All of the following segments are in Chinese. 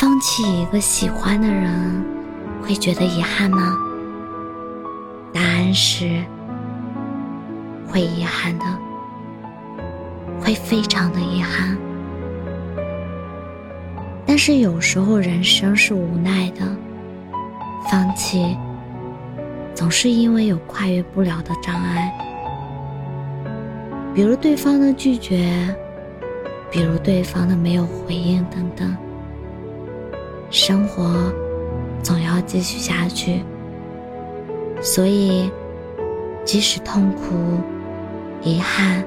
放弃一个喜欢的人，会觉得遗憾吗？答案是。会遗憾的，会非常的遗憾。但是有时候人生是无奈的，放弃总是因为有跨越不了的障碍，比如对方的拒绝，比如对方的没有回应等等。生活总要继续下去，所以即使痛苦。遗憾，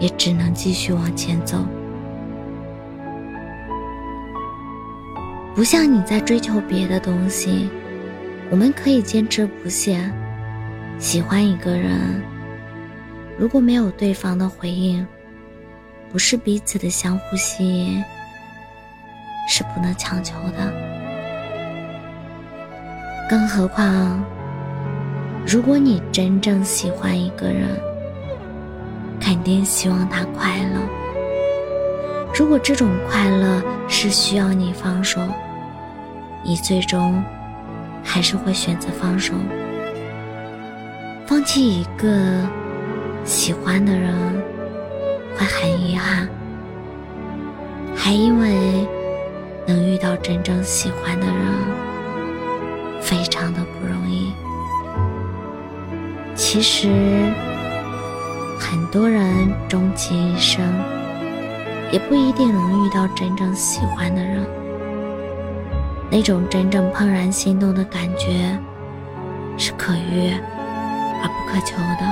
也只能继续往前走。不像你在追求别的东西，我们可以坚持不懈。喜欢一个人，如果没有对方的回应，不是彼此的相互吸引，是不能强求的。更何况，如果你真正喜欢一个人，肯定希望他快乐。如果这种快乐是需要你放手，你最终还是会选择放手，放弃一个喜欢的人，会很遗憾。还因为真正喜欢的人，非常的不容易。其实。很多人终其一生，也不一定能遇到真正喜欢的人。那种真正怦然心动的感觉，是可遇而不可求的。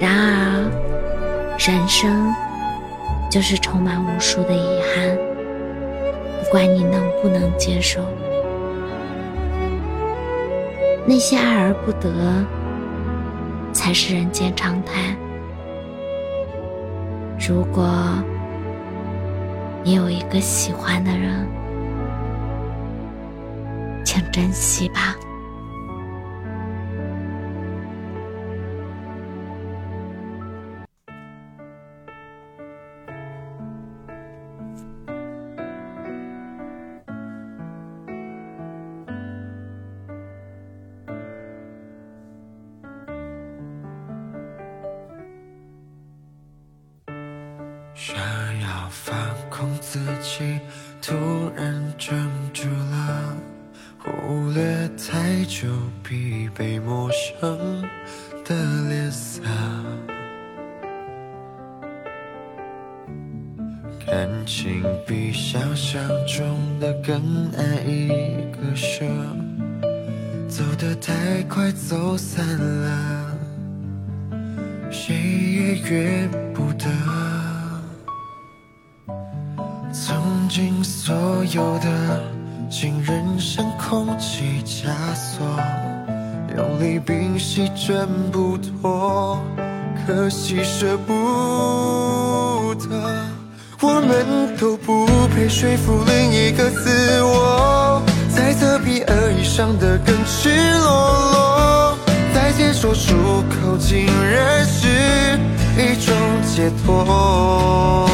然而，人生就是充满无数的遗憾，管你能不能接受，那些爱而不得。才是人间常态。如果你有一个喜欢的人，请珍惜吧。想要放空自己，突然怔住了，忽略太久疲惫陌生的脸色，感情比想象中的更难以割舍，走得太快走散了，谁也约不得。所有的信任像空气枷锁，用力屏息挣不脱，可惜舍不得。我们都不配说服另一个自我，猜测比恶意伤得更赤裸裸，再见说出口竟然是一种解脱。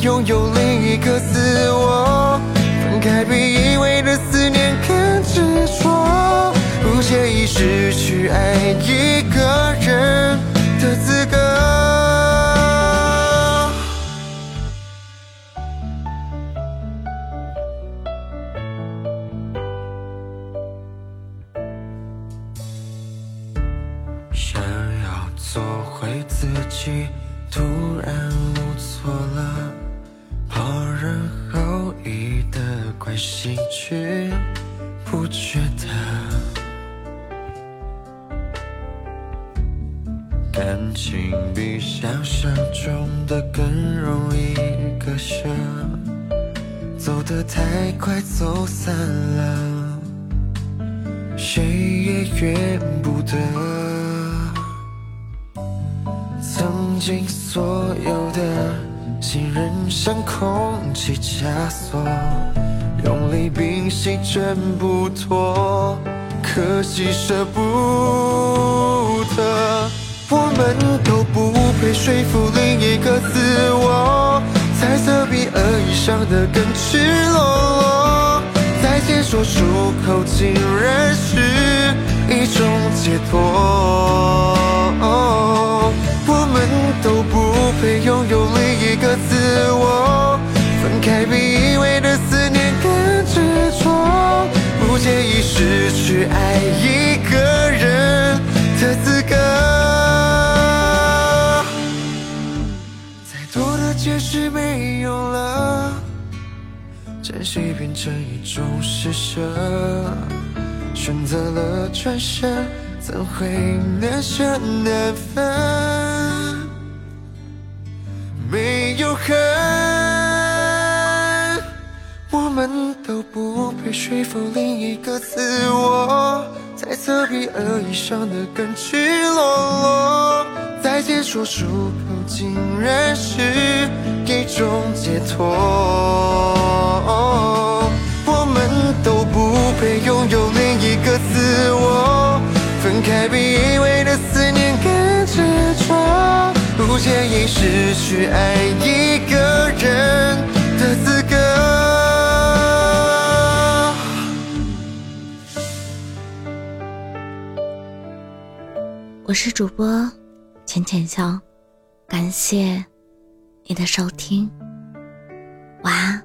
拥有另一个自我，分开比依偎的思念更执着，不介意失去爱一个人的资格。想要做回自己，突然无措了。人后意的关心，却不觉得感情比想象中的更容易割舍。走得太快走散了，谁也怨不得。曾经所有的信任像空气枷锁，用力屏息挣不脱，可惜舍不得。我们都不配说服另一个自我。猜测比恶意伤得更赤裸裸，再见说出口竟然是一种解脱。我们都不配拥有另一个自我，分开比依偎的思念更执着，不介意失去爱一个人的资格。再多的解释没用了，珍惜变成一种施舍，选择了转身，怎会难舍难分？有恨，我们都不配说服另一个自我，猜测比恶意伤得更赤裸裸，再见说出口。竟然是一种解脱。失去爱一个人的资格。我是主播浅浅笑。感谢你的收听，晚安。